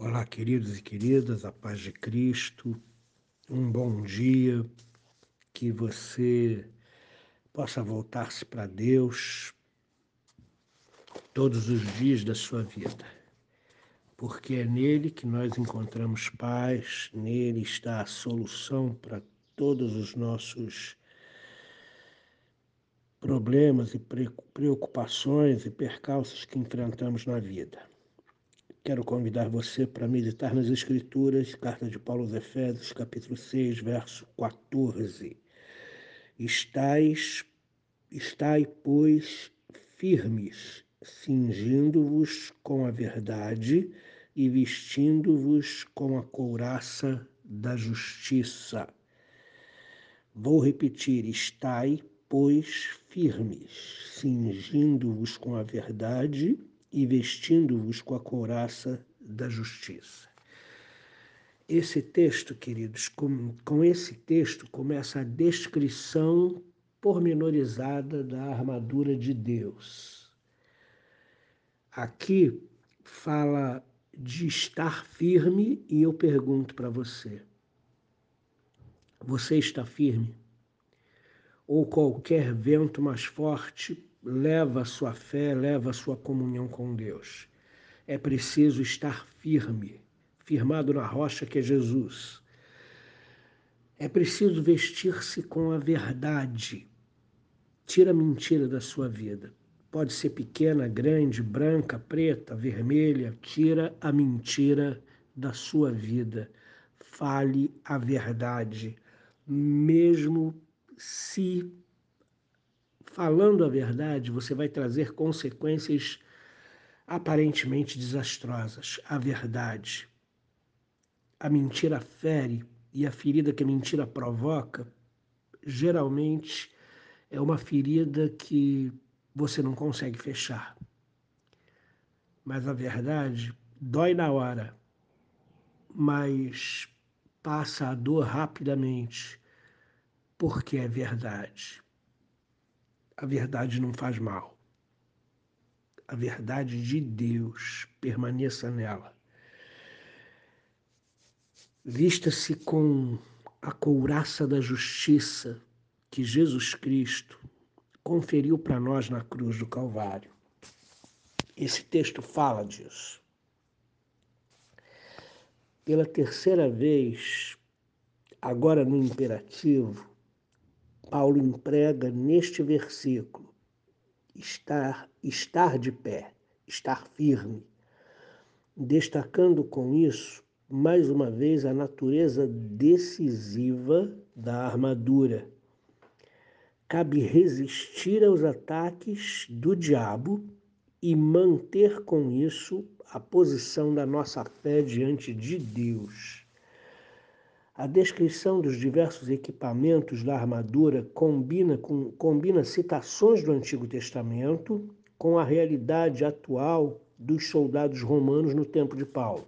Olá, queridos e queridas, a paz de Cristo, um bom dia, que você possa voltar-se para Deus todos os dias da sua vida, porque é nele que nós encontramos paz, nele está a solução para todos os nossos problemas e preocupações e percalços que enfrentamos na vida. Quero convidar você para meditar nas Escrituras, carta de Paulo aos Efésios, capítulo 6, verso 14. Estais, estai, pois, firmes, cingindo-vos com a verdade e vestindo-vos com a couraça da justiça. Vou repetir: estai, pois, firmes, cingindo-vos com a verdade e vestindo-vos com a couraça da justiça. Esse texto, queridos, com, com esse texto começa a descrição pormenorizada da armadura de Deus. Aqui fala de estar firme e eu pergunto para você: você está firme? Ou qualquer vento mais forte leva a sua fé, leva a sua comunhão com Deus. É preciso estar firme, firmado na rocha que é Jesus. É preciso vestir-se com a verdade. Tira a mentira da sua vida. Pode ser pequena, grande, branca, preta, vermelha. Tira a mentira da sua vida. Fale a verdade, mesmo se falando a verdade, você vai trazer consequências aparentemente desastrosas. A verdade. A mentira fere e a ferida que a mentira provoca, geralmente é uma ferida que você não consegue fechar. Mas a verdade dói na hora, mas passa a dor rapidamente, porque é verdade a verdade não faz mal. A verdade de Deus permaneça nela. Vista-se com a couraça da justiça que Jesus Cristo conferiu para nós na cruz do Calvário. Esse texto fala disso. Pela terceira vez, agora no imperativo, Paulo emprega neste versículo estar, estar de pé, estar firme, destacando com isso, mais uma vez, a natureza decisiva da armadura. Cabe resistir aos ataques do diabo e manter com isso a posição da nossa fé diante de Deus. A descrição dos diversos equipamentos da armadura combina, com, combina citações do Antigo Testamento com a realidade atual dos soldados romanos no tempo de Paulo.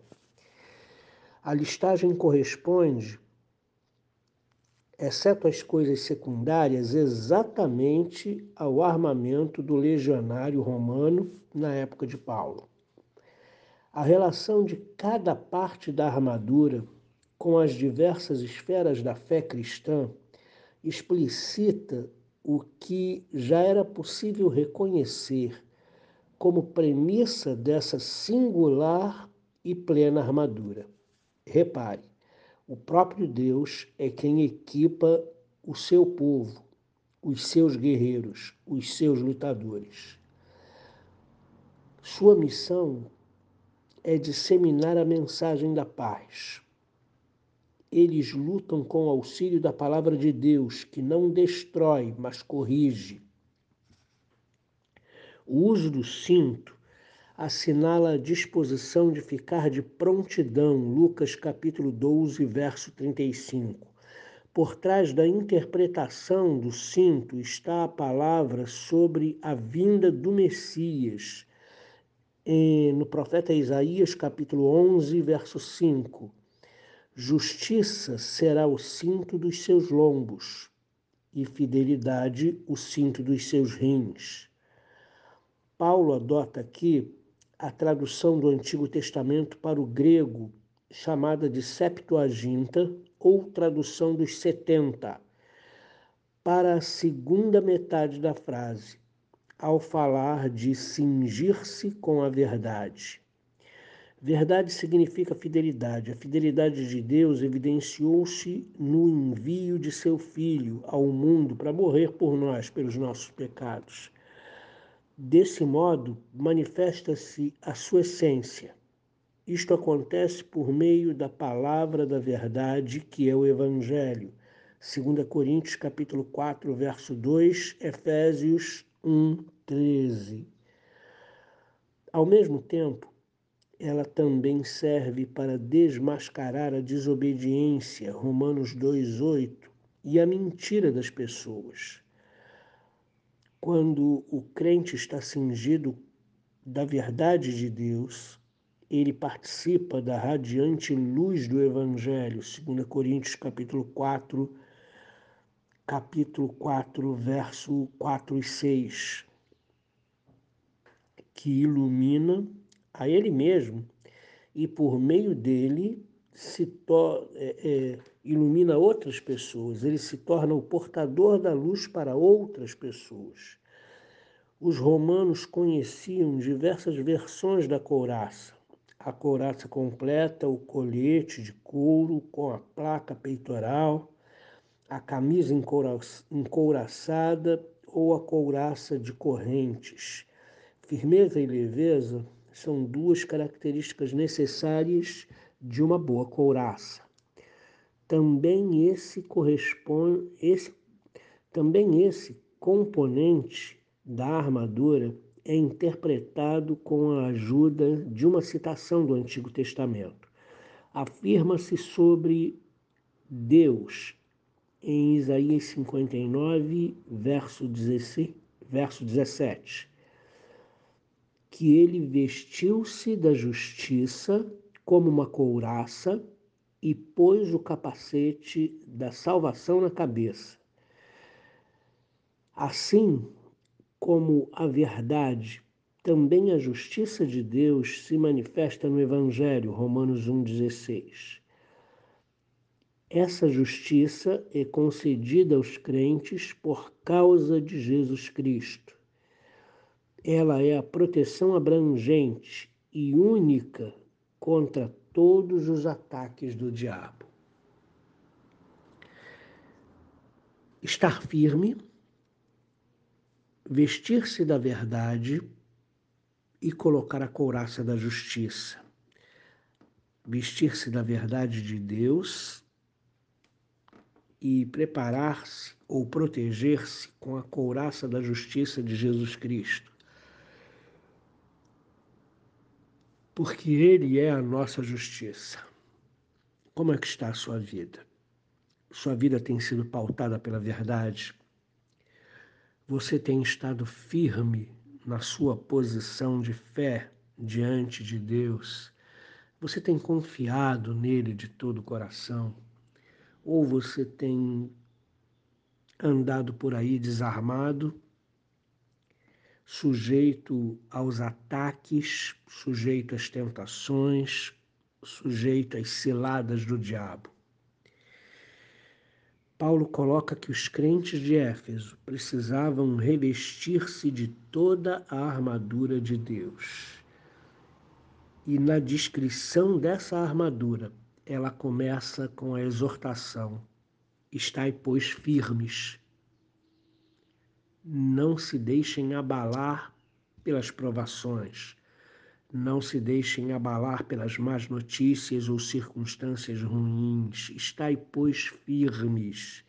A listagem corresponde, exceto as coisas secundárias, exatamente ao armamento do legionário romano na época de Paulo. A relação de cada parte da armadura com as diversas esferas da fé cristã, explicita o que já era possível reconhecer como premissa dessa singular e plena armadura. Repare, o próprio Deus é quem equipa o seu povo, os seus guerreiros, os seus lutadores. Sua missão é disseminar a mensagem da paz, eles lutam com o auxílio da palavra de Deus, que não destrói, mas corrige. O uso do cinto assinala a disposição de ficar de prontidão, Lucas capítulo 12, verso 35. Por trás da interpretação do cinto está a palavra sobre a vinda do Messias. No profeta Isaías, capítulo 11, verso 5 Justiça será o cinto dos seus lombos, e fidelidade o cinto dos seus rins. Paulo adota aqui a tradução do Antigo Testamento para o grego, chamada de Septuaginta, ou tradução dos 70, para a segunda metade da frase, ao falar de cingir-se com a verdade. Verdade significa fidelidade. A fidelidade de Deus evidenciou-se no envio de seu Filho ao mundo para morrer por nós, pelos nossos pecados. Desse modo, manifesta-se a sua essência. Isto acontece por meio da palavra da verdade, que é o Evangelho. 2 Coríntios capítulo 4, verso 2, Efésios 1, 13. Ao mesmo tempo, ela também serve para desmascarar a desobediência, Romanos 2, 8, e a mentira das pessoas. Quando o crente está cingido da verdade de Deus, ele participa da radiante luz do Evangelho, 2 Coríntios capítulo 4, capítulo 4, verso 4 e 6, que ilumina a ele mesmo e por meio dele se é, é, ilumina outras pessoas, ele se torna o portador da luz para outras pessoas. Os romanos conheciam diversas versões da couraça. A couraça completa, o colete de couro com a placa peitoral, a camisa encouraçada ou a couraça de correntes. Firmeza e leveza são duas características necessárias de uma boa couraça. Também esse corresponde esse também esse componente da armadura é interpretado com a ajuda de uma citação do Antigo Testamento. Afirma-se sobre Deus em Isaías 59, verso, 16, verso 17, que ele vestiu-se da justiça como uma couraça e pôs o capacete da salvação na cabeça. Assim como a verdade, também a justiça de Deus se manifesta no Evangelho, Romanos 1,16. Essa justiça é concedida aos crentes por causa de Jesus Cristo. Ela é a proteção abrangente e única contra todos os ataques do diabo. Estar firme, vestir-se da verdade e colocar a couraça da justiça. Vestir-se da verdade de Deus e preparar-se ou proteger-se com a couraça da justiça de Jesus Cristo. Porque Ele é a nossa justiça. Como é que está a sua vida? Sua vida tem sido pautada pela verdade? Você tem estado firme na sua posição de fé diante de Deus? Você tem confiado nele de todo o coração? ou você tem andado por aí desarmado, sujeito aos ataques, sujeito às tentações, sujeito às ciladas do diabo. Paulo coloca que os crentes de Éfeso precisavam revestir-se de toda a armadura de Deus. E na descrição dessa armadura, ela começa com a exortação: Estai, pois, firmes. Não se deixem abalar pelas provações. Não se deixem abalar pelas más notícias ou circunstâncias ruins. Estai, pois, firmes.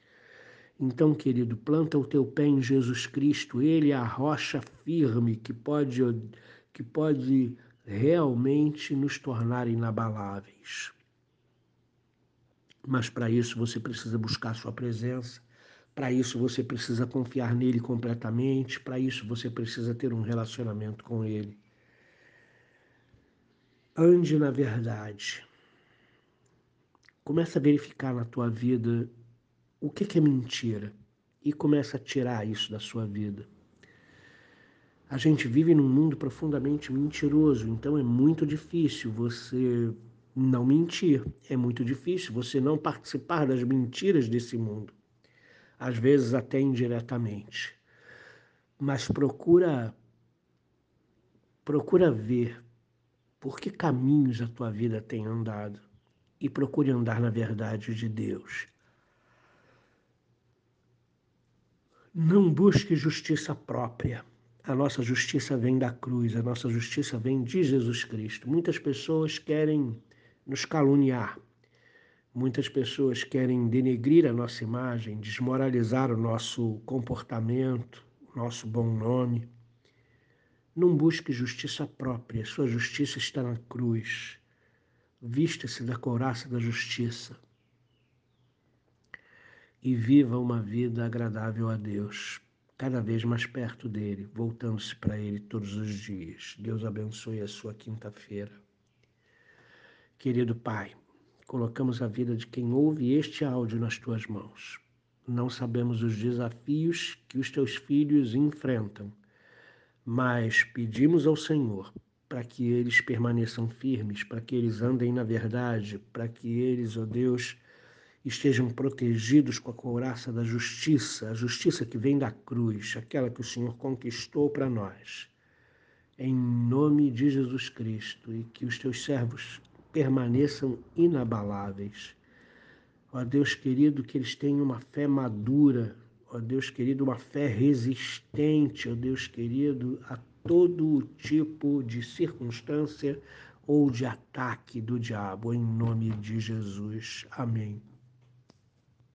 Então, querido, planta o teu pé em Jesus Cristo. Ele é a rocha firme que pode, que pode realmente nos tornar inabaláveis. Mas para isso você precisa buscar sua presença, para isso você precisa confiar nele completamente, para isso você precisa ter um relacionamento com ele. Ande na verdade. Começa a verificar na tua vida o que é mentira e começa a tirar isso da sua vida. A gente vive num mundo profundamente mentiroso, então é muito difícil você não mentir. É muito difícil você não participar das mentiras desse mundo, às vezes até indiretamente. Mas procura procura ver por que caminhos a tua vida tem andado e procure andar na verdade de Deus. Não busque justiça própria. A nossa justiça vem da cruz, a nossa justiça vem de Jesus Cristo. Muitas pessoas querem nos caluniar. Muitas pessoas querem denegrir a nossa imagem, desmoralizar o nosso comportamento, o nosso bom nome. Não busque justiça própria, sua justiça está na cruz. Vista-se da couraça da justiça e viva uma vida agradável a Deus, cada vez mais perto dele, voltando-se para ele todos os dias. Deus abençoe a sua quinta-feira. Querido Pai, colocamos a vida de quem ouve este áudio nas tuas mãos. Não sabemos os desafios que os teus filhos enfrentam, mas pedimos ao Senhor para que eles permaneçam firmes, para que eles andem na verdade, para que eles, ó oh Deus, estejam protegidos com a couraça da justiça, a justiça que vem da cruz, aquela que o Senhor conquistou para nós. Em nome de Jesus Cristo, e que os teus servos permaneçam inabaláveis. Ó Deus querido, que eles tenham uma fé madura, ó Deus querido, uma fé resistente, ó Deus querido, a todo tipo de circunstância ou de ataque do diabo, em nome de Jesus. Amém.